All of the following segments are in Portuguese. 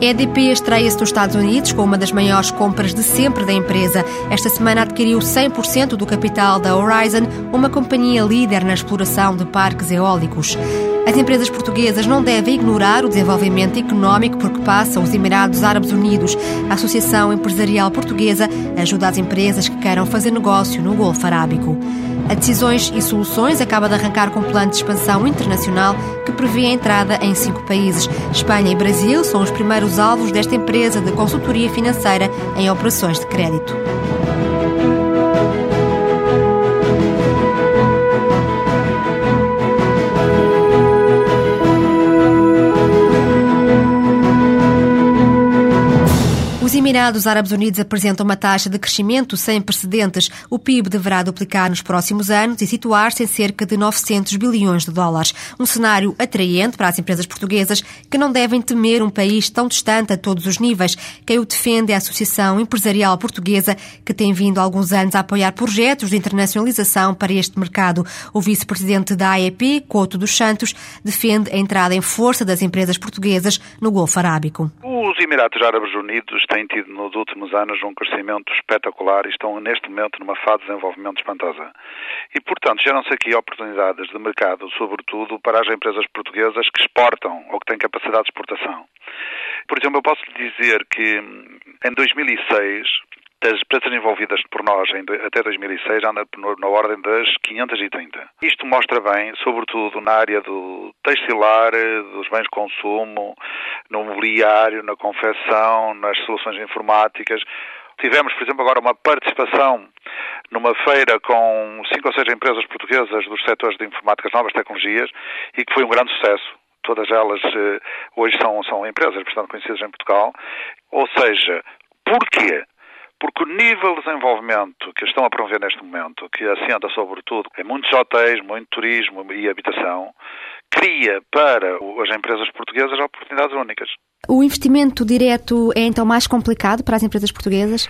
EDP estreia-se nos Estados Unidos com uma das maiores compras de sempre da empresa. Esta semana adquiriu 100% do capital da Horizon, uma companhia líder na exploração de parques eólicos. As empresas portuguesas não devem ignorar o desenvolvimento económico porque passa os Emirados Árabes Unidos. A Associação Empresarial Portuguesa ajuda as empresas que queiram fazer negócio no Golfo Arábico. A Decisões e Soluções acaba de arrancar com um plano de expansão internacional que prevê a entrada em cinco países. Espanha e Brasil são os primeiros alvos desta empresa de consultoria financeira em operações de crédito. Os Emirados Árabes Unidos apresentam uma taxa de crescimento sem precedentes. O PIB deverá duplicar nos próximos anos e situar-se em cerca de 900 bilhões de dólares. Um cenário atraente para as empresas portuguesas que não devem temer um país tão distante a todos os níveis. Quem o defende é a Associação Empresarial Portuguesa, que tem vindo há alguns anos a apoiar projetos de internacionalização para este mercado. O vice-presidente da AEP, Couto dos Santos, defende a entrada em força das empresas portuguesas no Golfo Arábico. Os Emirados Árabes Unidos têm tido nos últimos anos um crescimento espetacular e estão neste momento numa fase de desenvolvimento espantosa. E, portanto, geram-se aqui oportunidades de mercado, sobretudo para as empresas portuguesas que exportam ou que têm capacidade de exportação. Por exemplo, eu posso lhe dizer que em 2006 as empresas envolvidas por nós até 2006 andam na ordem das 530. Isto mostra bem, sobretudo na área do textilar, dos bens de consumo, no mobiliário, na confecção, nas soluções informáticas. Tivemos, por exemplo, agora uma participação numa feira com cinco ou seis empresas portuguesas dos setores de informáticas novas tecnologias e que foi um grande sucesso. Todas elas hoje são, são empresas bastante conhecidas em Portugal. Ou seja, porquê? Porque o nível de desenvolvimento que estão a promover neste momento, que assenta sobretudo em muitos hotéis, muito turismo e habitação, cria para as empresas portuguesas oportunidades únicas. O investimento direto é então mais complicado para as empresas portuguesas?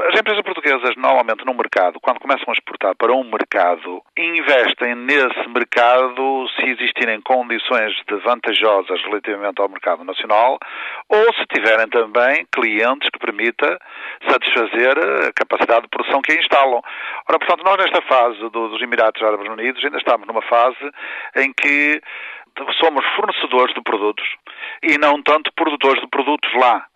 As empresas portuguesas, normalmente no mercado, quando começam a exportar para um mercado, investem nesse mercado se existirem condições de vantajosas relativamente ao mercado nacional ou se tiverem também clientes que permita satisfazer a capacidade de produção que instalam. Ora, portanto, nós nesta fase dos Emirados Árabes Unidos ainda estamos numa fase em que somos fornecedores de produtos e não tanto produtores de produtos lá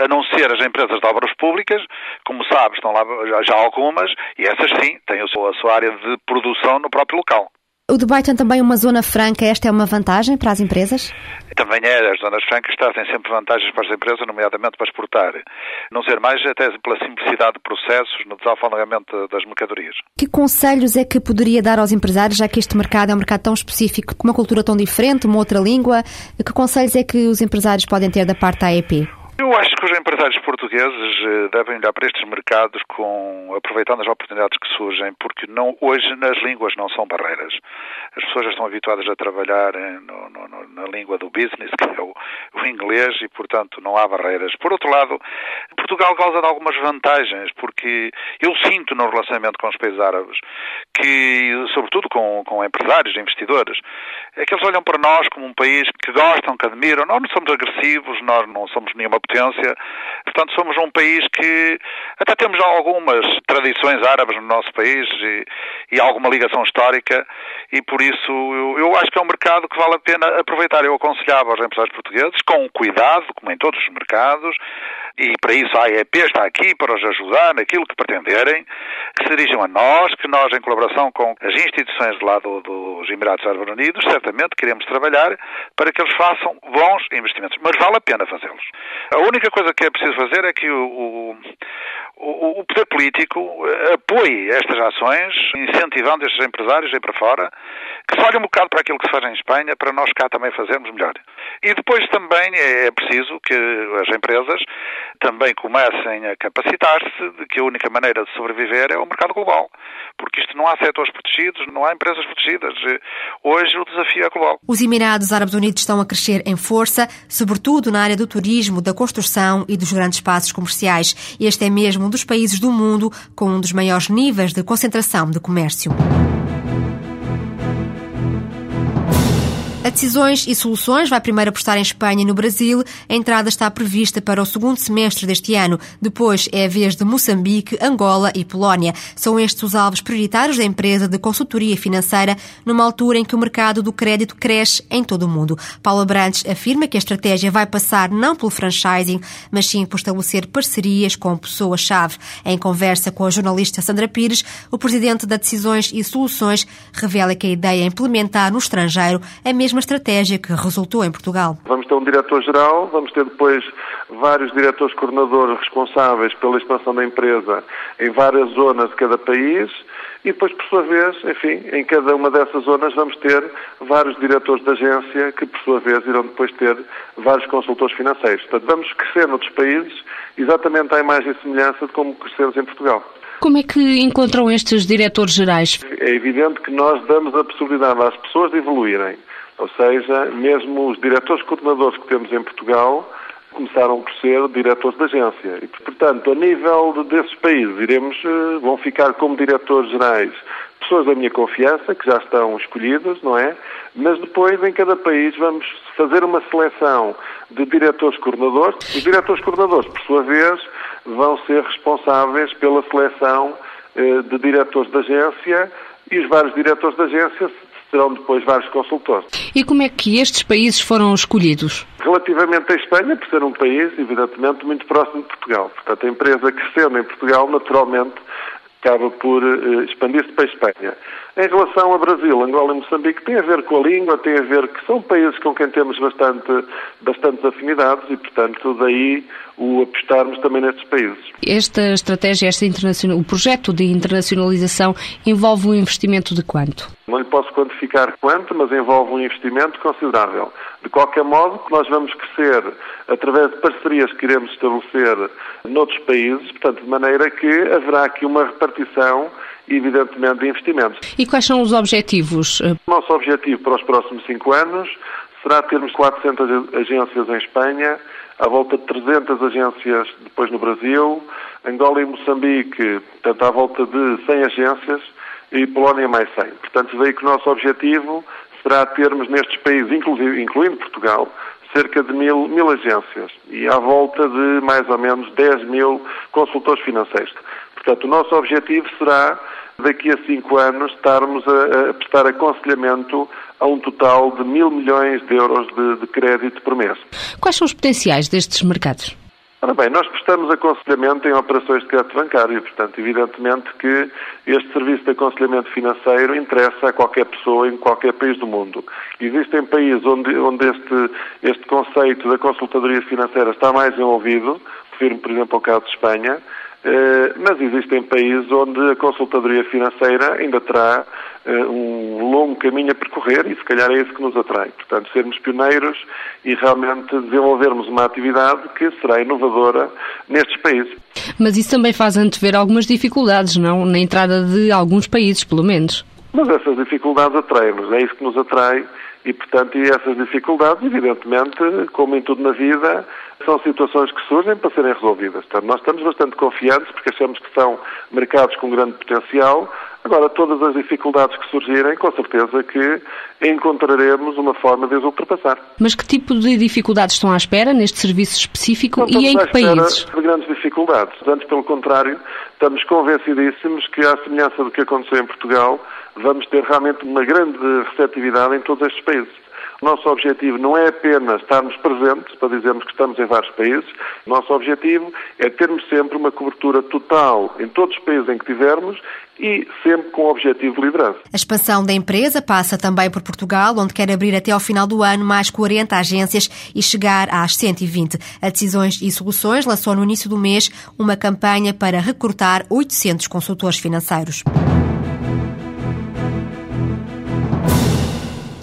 a não ser as empresas de obras públicas, como sabe, estão lá já algumas, e essas sim têm a sua área de produção no próprio local. O Dubai tem também uma zona franca, esta é uma vantagem para as empresas? Também é, as zonas francas trazem sempre vantagens para as empresas, nomeadamente para exportar. Não ser mais até pela simplicidade de processos no desalfandegamento das mercadorias. Que conselhos é que poderia dar aos empresários, já que este mercado é um mercado tão específico, com uma cultura tão diferente, uma outra língua? Que conselhos é que os empresários podem ter da parte da AEP? Eu acho empresários portugueses devem olhar para estes mercados com aproveitando as oportunidades que surgem, porque não, hoje nas línguas não são barreiras. As pessoas já estão habituadas a trabalhar no, no, na língua do business, que é o, o, inglês, e portanto não há barreiras. Por outro lado, Portugal goza de algumas vantagens, porque eu sinto no relacionamento com os países árabes que, sobretudo com, com empresários, investidores, é que eles olham para nós como um país que gostam, que admiram. Nós não somos agressivos, nós não somos nenhuma potência. Portanto, somos um país que até temos algumas tradições árabes no nosso país e, e alguma ligação histórica e por isso eu, eu, acho que é um mercado que vale a pena aproveitar. Eu aconselhava aos empresários portugueses, com cuidado, como em todos os mercados, e para isso a AEP está aqui para os ajudar naquilo que pretenderem, que se dirijam a nós, que nós, em colaboração com as instituições do lado dos Emirados Árabes Unidos, queremos trabalhar para que eles façam bons investimentos. Mas vale a pena fazê-los. A única coisa que é preciso fazer é que o, o o, poder político eh, apoie estas ações, incentivando estes empresários aí para fora, que se olhem um bocado para aquilo que se faz em Espanha, para nós cá também fazermos melhor. E depois também é preciso que as empresas também comecem a capacitar-se de que a única maneira de sobreviver é o mercado global, porque isto não há setores protegidos, não há empresas protegidas. Hoje o desafio global. Os Emirados Árabes Unidos estão a crescer em força, sobretudo na área do turismo, da construção e dos grandes espaços comerciais. Este é mesmo um dos países do mundo com um dos maiores níveis de concentração de comércio. A Decisões e Soluções vai primeiro apostar em Espanha e no Brasil. A entrada está prevista para o segundo semestre deste ano. Depois é a vez de Moçambique, Angola e Polónia. São estes os alvos prioritários da empresa de consultoria financeira, numa altura em que o mercado do crédito cresce em todo o mundo. Paulo Brandes afirma que a estratégia vai passar não pelo franchising, mas sim por estabelecer parcerias com pessoas-chave. Em conversa com a jornalista Sandra Pires, o presidente da Decisões e Soluções revela que a ideia é implementar no estrangeiro a mesma mesma estratégia que resultou em Portugal. Vamos ter um diretor-geral, vamos ter depois vários diretores coordenadores responsáveis pela expansão da empresa em várias zonas de cada país e depois, por sua vez, enfim, em cada uma dessas zonas vamos ter vários diretores de agência que, por sua vez, irão depois ter vários consultores financeiros. Portanto, vamos crescer noutros países exatamente à imagem e semelhança de como crescemos em Portugal. Como é que encontram estes diretores gerais? É evidente que nós damos a possibilidade às pessoas de evoluírem. Ou seja, mesmo os diretores coordenadores que temos em Portugal começaram por ser diretores de agência. E, portanto, a nível desses países, iremos, eh, vão ficar como diretores gerais pessoas da minha confiança, que já estão escolhidas, não é? Mas depois, em cada país, vamos fazer uma seleção de diretores coordenadores. Os diretores coordenadores, por sua vez, vão ser responsáveis pela seleção eh, de diretores de agência e os vários diretores de agência serão depois vários consultores. E como é que estes países foram escolhidos? Relativamente à Espanha, por ser um país, evidentemente, muito próximo de Portugal. Portanto, a empresa crescendo em Portugal, naturalmente, acaba por uh, expandir-se para a Espanha. Em relação a Brasil, Angola e Moçambique, tem a ver com a língua, tem a ver que são países com quem temos bastante, bastantes afinidades e, portanto, daí o apostarmos também nestes países. Esta estratégia, este internacional, o projeto de internacionalização envolve um investimento de quanto? Não lhe posso quantificar quanto, mas envolve um investimento considerável. De qualquer modo, nós vamos crescer através de parcerias que iremos estabelecer noutros países, portanto, de maneira que haverá aqui uma repartição evidentemente, de investimentos. E quais são os objetivos? O nosso objetivo para os próximos cinco anos será termos 400 agências em Espanha, à volta de 300 agências depois no Brasil, Angola e Moçambique, portanto, à volta de 100 agências e Polónia mais 100. Portanto, daí que o nosso objetivo será termos nestes países, incluindo Portugal, cerca de mil, mil agências e à volta de mais ou menos 10 mil consultores financeiros. Portanto, o nosso objetivo será, daqui a cinco anos, estarmos a, a prestar aconselhamento a um total de mil milhões de euros de, de crédito por mês. Quais são os potenciais destes mercados? Ora bem, nós prestamos aconselhamento em operações de crédito bancário, portanto, evidentemente que este serviço de aconselhamento financeiro interessa a qualquer pessoa em qualquer país do mundo. Existem países onde, onde este, este conceito da consultadoria financeira está mais envolvido, refiro por exemplo, ao caso de Espanha, mas existem países onde a consultadoria financeira ainda terá eh, um longo caminho a percorrer e se calhar é isso que nos atrai. Portanto, sermos pioneiros e realmente desenvolvermos uma atividade que será inovadora nestes países. Mas isso também faz antever algumas dificuldades, não? Na entrada de alguns países, pelo menos. Mas essas dificuldades atraem-nos, é isso que nos atrai e, portanto, e essas dificuldades, evidentemente, como em tudo na vida, são situações que surgem para serem resolvidas. Portanto, nós estamos bastante confiantes porque achamos que são mercados com grande potencial. Agora, todas as dificuldades que surgirem, com certeza que encontraremos uma forma de as ultrapassar. Mas que tipo de dificuldades estão à espera neste serviço específico e em que países? de grandes dificuldades. Antes, pelo contrário, estamos convencidíssimos que, à semelhança do que aconteceu em Portugal, vamos ter realmente uma grande receptividade em todos estes países. Nosso objetivo não é apenas estarmos presentes para dizermos que estamos em vários países. Nosso objetivo é termos sempre uma cobertura total em todos os países em que tivermos e sempre com o objetivo de liderança. A expansão da empresa passa também por Portugal, onde quer abrir até ao final do ano mais 40 agências e chegar às 120. A Decisões e Soluções lançou no início do mês uma campanha para recrutar 800 consultores financeiros.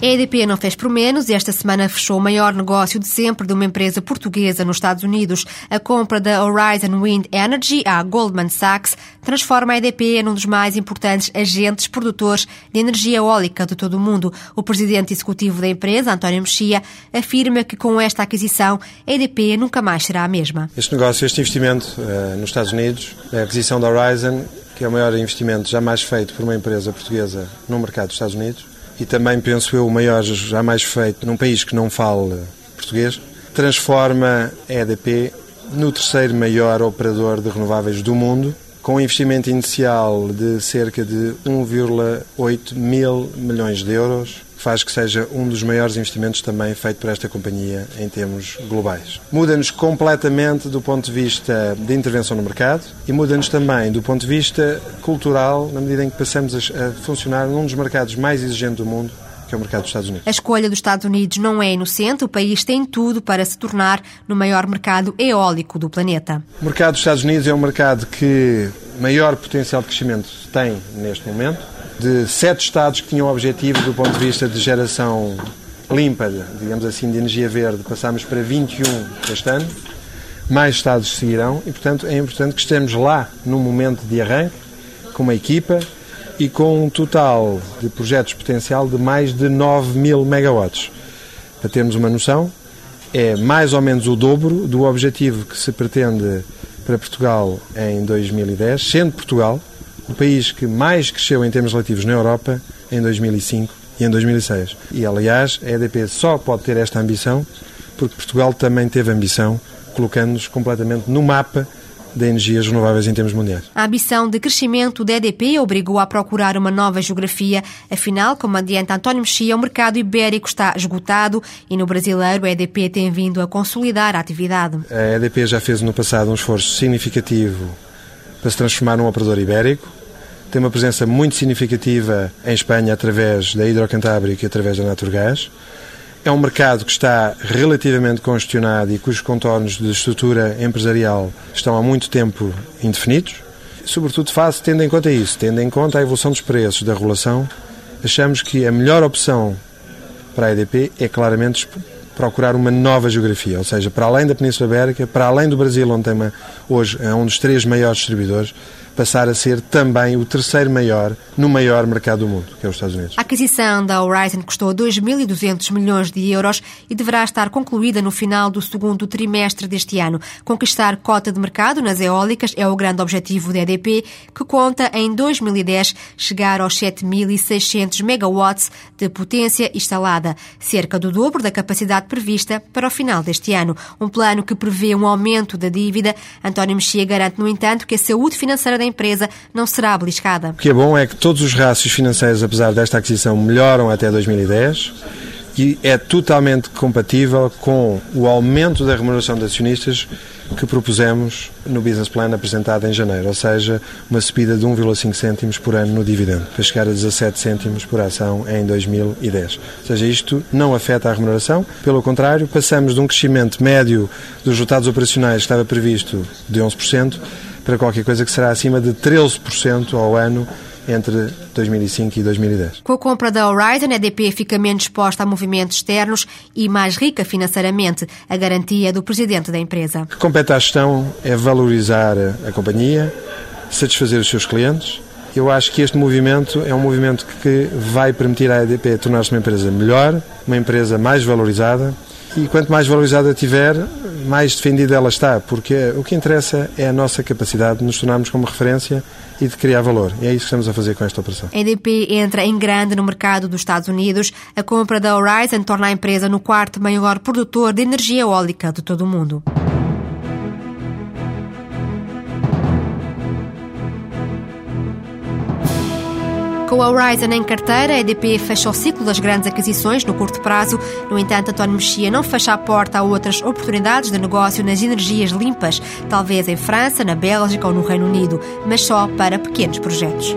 A EDP não fez por menos e esta semana fechou o maior negócio de sempre de uma empresa portuguesa nos Estados Unidos. A compra da Horizon Wind Energy à Goldman Sachs transforma a EDP num dos mais importantes agentes produtores de energia eólica de todo o mundo. O presidente executivo da empresa, António Mexia, afirma que com esta aquisição a EDP nunca mais será a mesma. Este negócio, este investimento uh, nos Estados Unidos, a aquisição da Horizon, que é o maior investimento jamais feito por uma empresa portuguesa no mercado dos Estados Unidos, e também, penso eu, o maior jamais feito num país que não fala português, transforma a EDP no terceiro maior operador de renováveis do mundo, com um investimento inicial de cerca de 1,8 mil milhões de euros faz que seja um dos maiores investimentos também feito por esta companhia em termos globais. Muda-nos completamente do ponto de vista de intervenção no mercado e muda-nos também do ponto de vista cultural, na medida em que passamos a funcionar num dos mercados mais exigentes do mundo, que é o mercado dos Estados Unidos. A escolha dos Estados Unidos não é inocente. O país tem tudo para se tornar no maior mercado eólico do planeta. O mercado dos Estados Unidos é um mercado que maior potencial de crescimento tem neste momento de sete Estados que tinham objetivo do ponto de vista de geração limpa, digamos assim, de energia verde, passámos para 21 este ano. Mais Estados seguirão e, portanto, é importante que estejamos lá num momento de arranque, com uma equipa e com um total de projetos potencial de mais de 9 mil megawatts. Para termos uma noção, é mais ou menos o dobro do objetivo que se pretende para Portugal em 2010, sendo Portugal o país que mais cresceu em termos relativos na Europa em 2005 e em 2006. E, aliás, a EDP só pode ter esta ambição porque Portugal também teve ambição, colocando-nos completamente no mapa de energias renováveis em termos mundiais. A ambição de crescimento da EDP obrigou a procurar uma nova geografia. Afinal, como adianta António Mexia, o mercado ibérico está esgotado e no brasileiro a EDP tem vindo a consolidar a atividade. A EDP já fez no passado um esforço significativo para se transformar num operador ibérico tem uma presença muito significativa em Espanha através da Hidrocantábrica e através da Naturgás. É um mercado que está relativamente congestionado e cujos contornos de estrutura empresarial estão há muito tempo indefinidos. Sobretudo face tendo em conta isso, tendo em conta a evolução dos preços da regulação, achamos que a melhor opção para a EDP é claramente procurar uma nova geografia, ou seja, para além da Península Ibérica, para além do Brasil, onde tem uma, hoje é um dos três maiores distribuidores, passar a ser também o terceiro maior no maior mercado do mundo, que é os Estados Unidos. A aquisição da Horizon custou 2.200 milhões de euros e deverá estar concluída no final do segundo trimestre deste ano. Conquistar cota de mercado nas eólicas é o grande objetivo da EDP, que conta em 2010 chegar aos 7.600 megawatts de potência instalada, cerca do dobro da capacidade prevista para o final deste ano. Um plano que prevê um aumento da dívida. António Mexia garante, no entanto, que a saúde financeira da empresa não será beliscada. O que é bom é que todos os rácios financeiros, apesar desta aquisição, melhoram até 2010 e é totalmente compatível com o aumento da remuneração de acionistas que propusemos no business plan apresentado em janeiro, ou seja, uma subida de 1,5 cêntimos por ano no dividendo, para chegar a 17 cêntimos por ação em 2010. Ou seja, isto não afeta a remuneração, pelo contrário, passamos de um crescimento médio dos resultados operacionais que estava previsto de 11% para qualquer coisa que será acima de 13% ao ano entre 2005 e 2010. Com a compra da Horizon, a EDP fica menos exposta a movimentos externos e mais rica financeiramente, a garantia do presidente da empresa. O que compete à gestão é valorizar a companhia, satisfazer os seus clientes. Eu acho que este movimento é um movimento que vai permitir à EDP tornar-se uma empresa melhor, uma empresa mais valorizada e quanto mais valorizada tiver, mais defendida ela está, porque o que interessa é a nossa capacidade de nos tornarmos como referência e de criar valor. E é isso que estamos a fazer com esta operação. A EDP entra em grande no mercado dos Estados Unidos. A compra da Horizon torna a empresa no quarto maior produtor de energia eólica de todo o mundo. Com a Horizon em carteira, a EDP fecha o ciclo das grandes aquisições no curto prazo. No entanto, António Mexia não fecha a porta a outras oportunidades de negócio nas energias limpas, talvez em França, na Bélgica ou no Reino Unido, mas só para pequenos projetos.